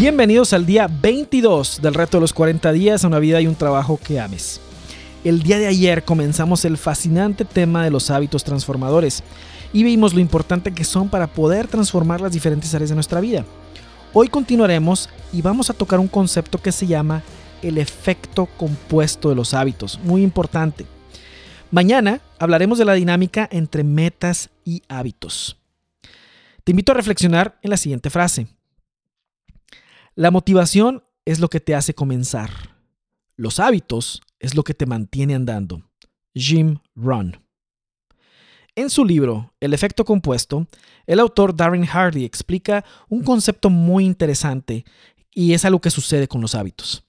Bienvenidos al día 22 del reto de los 40 días a una vida y un trabajo que ames. El día de ayer comenzamos el fascinante tema de los hábitos transformadores y vimos lo importante que son para poder transformar las diferentes áreas de nuestra vida. Hoy continuaremos y vamos a tocar un concepto que se llama el efecto compuesto de los hábitos, muy importante. Mañana hablaremos de la dinámica entre metas y hábitos. Te invito a reflexionar en la siguiente frase. La motivación es lo que te hace comenzar. Los hábitos es lo que te mantiene andando. Jim Rohn. En su libro, El efecto compuesto, el autor Darren Hardy explica un concepto muy interesante y es algo que sucede con los hábitos.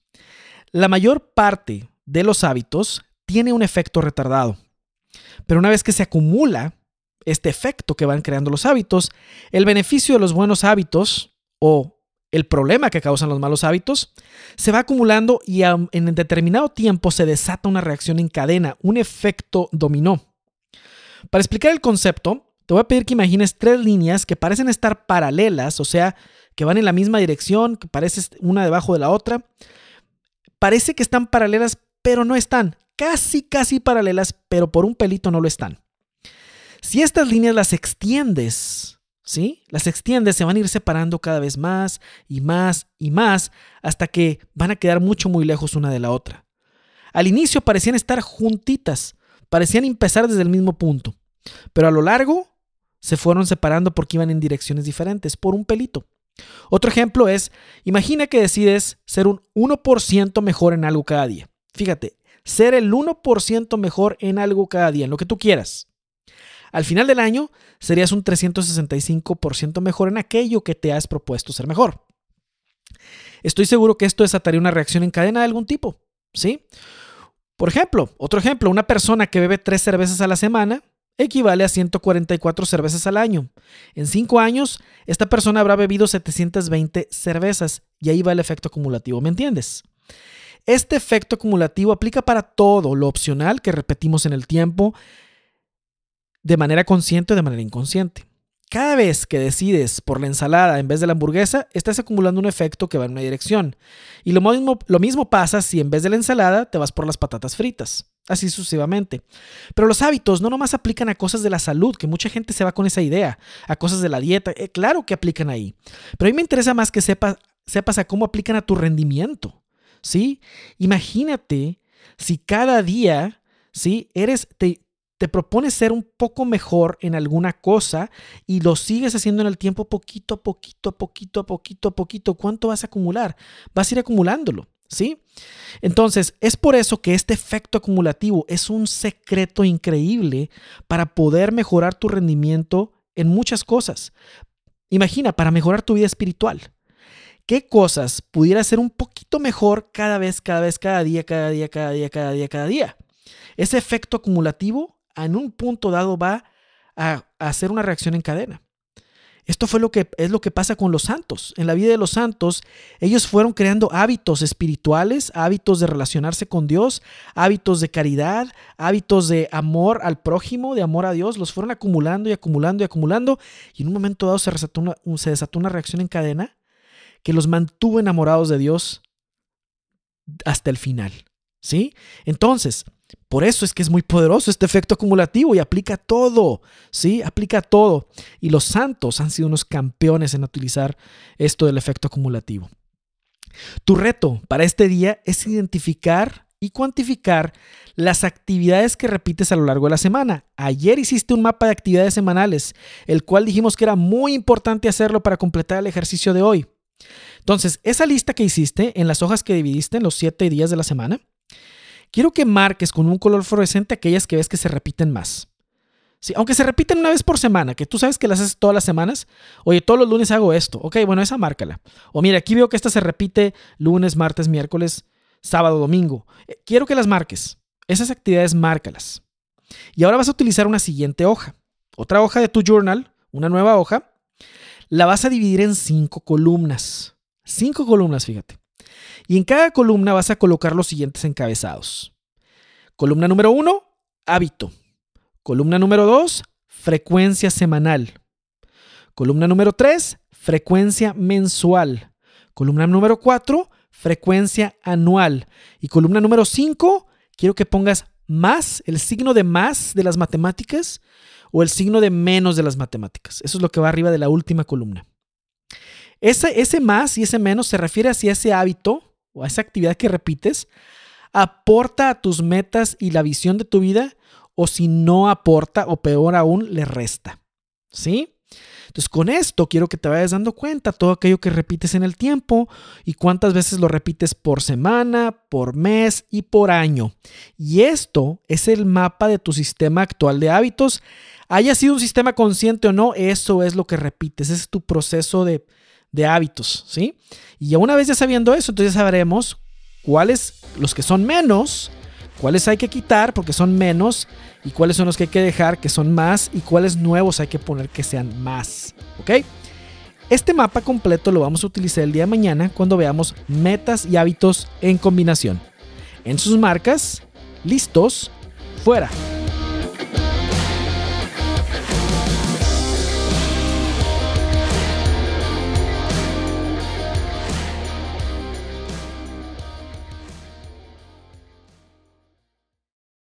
La mayor parte de los hábitos tiene un efecto retardado, pero una vez que se acumula este efecto que van creando los hábitos, el beneficio de los buenos hábitos o el problema que causan los malos hábitos se va acumulando y en determinado tiempo se desata una reacción en cadena, un efecto dominó. Para explicar el concepto, te voy a pedir que imagines tres líneas que parecen estar paralelas, o sea, que van en la misma dirección, que parecen una debajo de la otra. Parece que están paralelas, pero no están. Casi, casi paralelas, pero por un pelito no lo están. Si estas líneas las extiendes, Las extiendes, se van a ir separando cada vez más y más y más hasta que van a quedar mucho, muy lejos una de la otra. Al inicio parecían estar juntitas, parecían empezar desde el mismo punto, pero a lo largo se fueron separando porque iban en direcciones diferentes, por un pelito. Otro ejemplo es, imagina que decides ser un 1% mejor en algo cada día. Fíjate, ser el 1% mejor en algo cada día, en lo que tú quieras. Al final del año serías un 365% mejor en aquello que te has propuesto ser mejor. Estoy seguro que esto desataría una reacción en cadena de algún tipo, ¿sí? Por ejemplo, otro ejemplo, una persona que bebe tres cervezas a la semana equivale a 144 cervezas al año. En cinco años, esta persona habrá bebido 720 cervezas y ahí va el efecto acumulativo, ¿me entiendes? Este efecto acumulativo aplica para todo lo opcional que repetimos en el tiempo de manera consciente o de manera inconsciente. Cada vez que decides por la ensalada en vez de la hamburguesa, estás acumulando un efecto que va en una dirección. Y lo mismo, lo mismo pasa si en vez de la ensalada te vas por las patatas fritas. Así sucesivamente. Pero los hábitos no nomás aplican a cosas de la salud, que mucha gente se va con esa idea, a cosas de la dieta. Eh, claro que aplican ahí. Pero a mí me interesa más que sepas, sepas a cómo aplican a tu rendimiento. ¿Sí? Imagínate si cada día, ¿sí? Eres, te propones ser un poco mejor en alguna cosa y lo sigues haciendo en el tiempo poquito a poquito, a poquito, a poquito, a poquito, ¿cuánto vas a acumular? Vas a ir acumulándolo, ¿sí? Entonces, es por eso que este efecto acumulativo es un secreto increíble para poder mejorar tu rendimiento en muchas cosas. Imagina, para mejorar tu vida espiritual. ¿Qué cosas pudiera ser un poquito mejor cada vez, cada vez, cada día, cada día, cada día, cada día, cada día? Ese efecto acumulativo en un punto dado va a, hacer una reacción en cadena. Esto fue lo que es lo que pasa con los santos. En la vida de los santos, ellos fueron creando hábitos espirituales, hábitos de relacionarse con Dios, hábitos de caridad, hábitos de amor al prójimo, de amor a Dios, los fueron acumulando y acumulando y acumulando, y en un momento dado se, se desató una reacción en cadena que los mantuvo enamorados de Dios hasta el final. ¿Sí? Entonces, por eso es que es muy poderoso este efecto acumulativo y aplica todo, ¿sí? Aplica todo. Y los santos han sido unos campeones en utilizar esto del efecto acumulativo. Tu reto para este día es identificar y cuantificar las actividades que repites a lo largo de la semana. Ayer hiciste un mapa de actividades semanales, el cual dijimos que era muy importante hacerlo para completar el ejercicio de hoy. Entonces, esa lista que hiciste en las hojas que dividiste en los siete días de la semana, quiero que marques con un color fluorescente aquellas que ves que se repiten más. Sí, aunque se repiten una vez por semana, que tú sabes que las haces todas las semanas. Oye, todos los lunes hago esto. Ok, bueno, esa márcala. O mira, aquí veo que esta se repite lunes, martes, miércoles, sábado, domingo. Eh, quiero que las marques. Esas actividades márcalas. Y ahora vas a utilizar una siguiente hoja. Otra hoja de tu journal, una nueva hoja. La vas a dividir en cinco columnas. Cinco columnas, fíjate. Y en cada columna vas a colocar los siguientes encabezados. Columna número uno, hábito. Columna número dos, frecuencia semanal. Columna número tres, frecuencia mensual. Columna número 4, frecuencia anual. Y columna número 5, quiero que pongas más, el signo de más de las matemáticas o el signo de menos de las matemáticas. Eso es lo que va arriba de la última columna. Ese, ese más y ese menos se refiere a si ese hábito o a esa actividad que repites aporta a tus metas y la visión de tu vida o si no aporta o peor aún le resta. ¿Sí? Entonces con esto quiero que te vayas dando cuenta todo aquello que repites en el tiempo y cuántas veces lo repites por semana, por mes y por año. Y esto es el mapa de tu sistema actual de hábitos. Haya sido un sistema consciente o no, eso es lo que repites, ese es tu proceso de, de hábitos, ¿sí? Y una vez ya sabiendo eso, entonces sabremos cuáles los que son menos, cuáles hay que quitar porque son menos y cuáles son los que hay que dejar que son más y cuáles nuevos hay que poner que sean más. ¿Ok? Este mapa completo lo vamos a utilizar el día de mañana cuando veamos metas y hábitos en combinación. En sus marcas, listos, fuera.